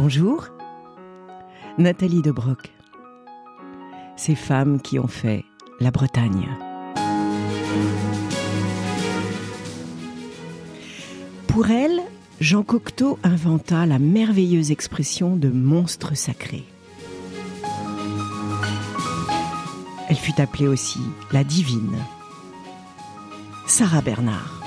Bonjour, Nathalie de Broc. Ces femmes qui ont fait la Bretagne. Pour elle, Jean Cocteau inventa la merveilleuse expression de monstre sacré. Elle fut appelée aussi la divine. Sarah Bernard.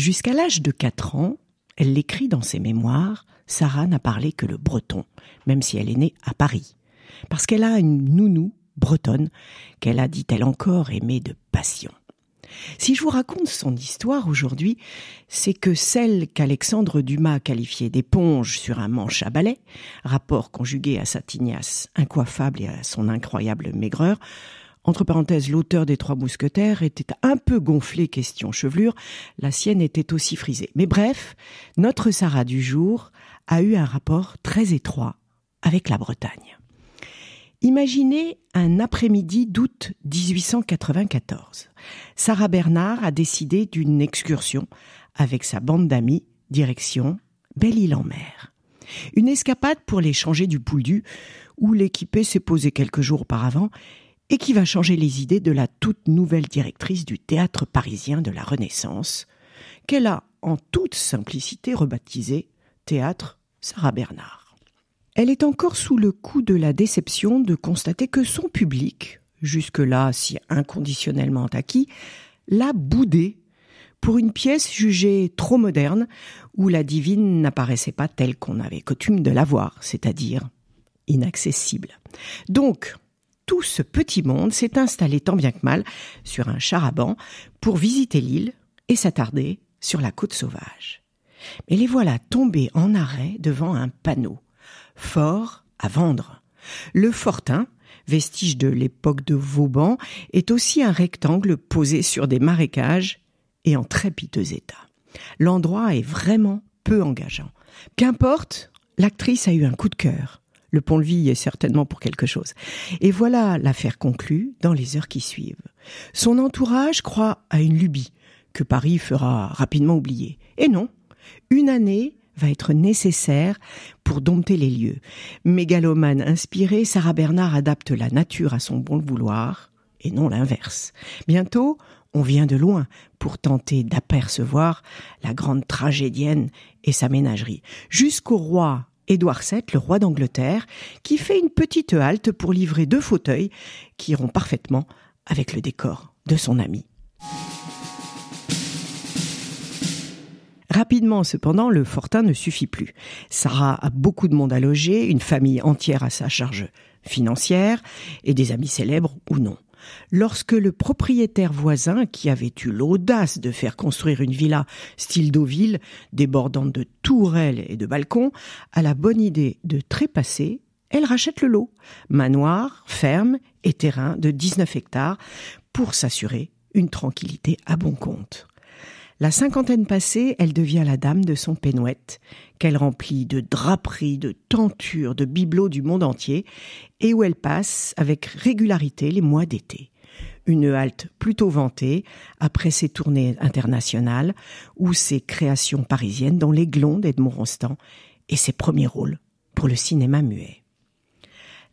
Jusqu'à l'âge de 4 ans, elle l'écrit dans ses mémoires, Sarah n'a parlé que le breton, même si elle est née à Paris. Parce qu'elle a une nounou bretonne qu'elle a, dit-elle encore, aimée de passion. Si je vous raconte son histoire aujourd'hui, c'est que celle qu'Alexandre Dumas qualifiait d'éponge sur un manche à balai, rapport conjugué à sa tignasse incoiffable et à son incroyable maigreur, entre parenthèses, l'auteur des Trois Mousquetaires était un peu gonflé question chevelure, la sienne était aussi frisée. Mais bref, notre Sarah du jour a eu un rapport très étroit avec la Bretagne. Imaginez un après-midi d'août 1894. Sarah Bernard a décidé d'une excursion avec sa bande d'amis, direction Belle-Île-en-Mer. Une escapade pour les changer du Pouldu, où l'équipée s'est posée quelques jours auparavant et qui va changer les idées de la toute nouvelle directrice du théâtre parisien de la Renaissance, qu'elle a en toute simplicité rebaptisé Théâtre Sarah Bernard. Elle est encore sous le coup de la déception de constater que son public, jusque-là si inconditionnellement acquis, l'a boudé pour une pièce jugée trop moderne, où la divine n'apparaissait pas telle qu'on avait coutume de la voir, c'est-à-dire inaccessible. Donc, tout ce petit monde s'est installé tant bien que mal sur un char-à-banc pour visiter l'île et s'attarder sur la côte sauvage. Mais les voilà tombés en arrêt devant un panneau. Fort à vendre. Le fortin, vestige de l'époque de Vauban, est aussi un rectangle posé sur des marécages et en très piteux état. L'endroit est vraiment peu engageant. Qu'importe, l'actrice a eu un coup de cœur. Le pont-levis est certainement pour quelque chose. Et voilà l'affaire conclue dans les heures qui suivent. Son entourage croit à une lubie que Paris fera rapidement oublier. Et non, une année va être nécessaire pour dompter les lieux. Mégalomane inspirée, Sarah Bernard adapte la nature à son bon vouloir, et non l'inverse. Bientôt, on vient de loin pour tenter d'apercevoir la grande tragédienne et sa ménagerie. Jusqu'au roi Édouard VII, le roi d'Angleterre, qui fait une petite halte pour livrer deux fauteuils qui iront parfaitement avec le décor de son ami. Rapidement, cependant, le fortin ne suffit plus. Sarah a beaucoup de monde à loger, une famille entière à sa charge financière, et des amis célèbres ou non lorsque le propriétaire voisin, qui avait eu l'audace de faire construire une villa style Deauville, débordante de tourelles et de balcons, a la bonne idée de trépasser, elle rachète le lot, manoir, ferme et terrain de 19 hectares, pour s'assurer une tranquillité à bon compte. La cinquantaine passée, elle devient la dame de son pénouette, qu'elle remplit de draperies, de tentures, de bibelots du monde entier, et où elle passe avec régularité les mois d'été. Une halte plutôt vantée après ses tournées internationales ou ses créations parisiennes dans l'Aiglon d'Edmond Rostand et ses premiers rôles pour le cinéma muet.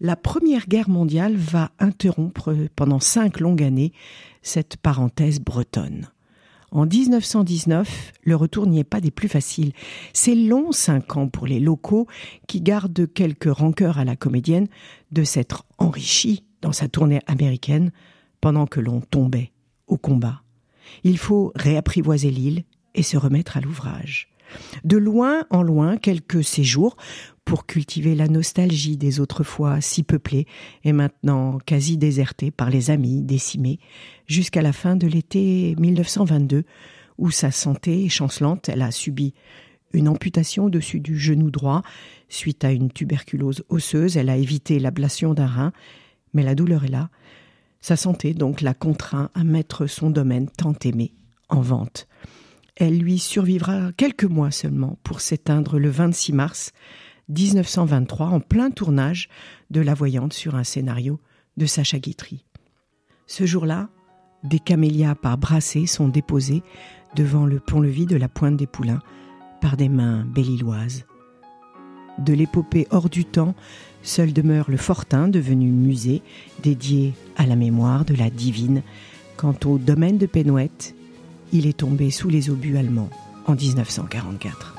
La Première Guerre mondiale va interrompre pendant cinq longues années cette parenthèse bretonne. En 1919, le retour n'y est pas des plus faciles. C'est long cinq ans pour les locaux qui gardent quelques rancœurs à la comédienne de s'être enrichie dans sa tournée américaine pendant que l'on tombait au combat. Il faut réapprivoiser l'île et se remettre à l'ouvrage. De loin en loin, quelques séjours pour cultiver la nostalgie des autrefois si peuplées et maintenant quasi désertées par les amis décimés, jusqu'à la fin de l'été 1922, où sa santé chancelante, elle a subi une amputation au-dessus du genou droit suite à une tuberculose osseuse, elle a évité l'ablation d'un rein, mais la douleur est là. Sa santé donc l'a contraint à mettre son domaine tant aimé en vente. Elle lui survivra quelques mois seulement pour s'éteindre le 26 mars 1923 en plein tournage de La Voyante sur un scénario de Sacha Guitry. Ce jour-là, Des camélias par brassées sont déposés devant le pont-levis de la Pointe des Poulains par des mains belle-îloises. De l'épopée hors du temps, seul demeure le fortin devenu musée dédié à la mémoire de la divine. Quant au domaine de Penouette, il est tombé sous les obus allemands en 1944.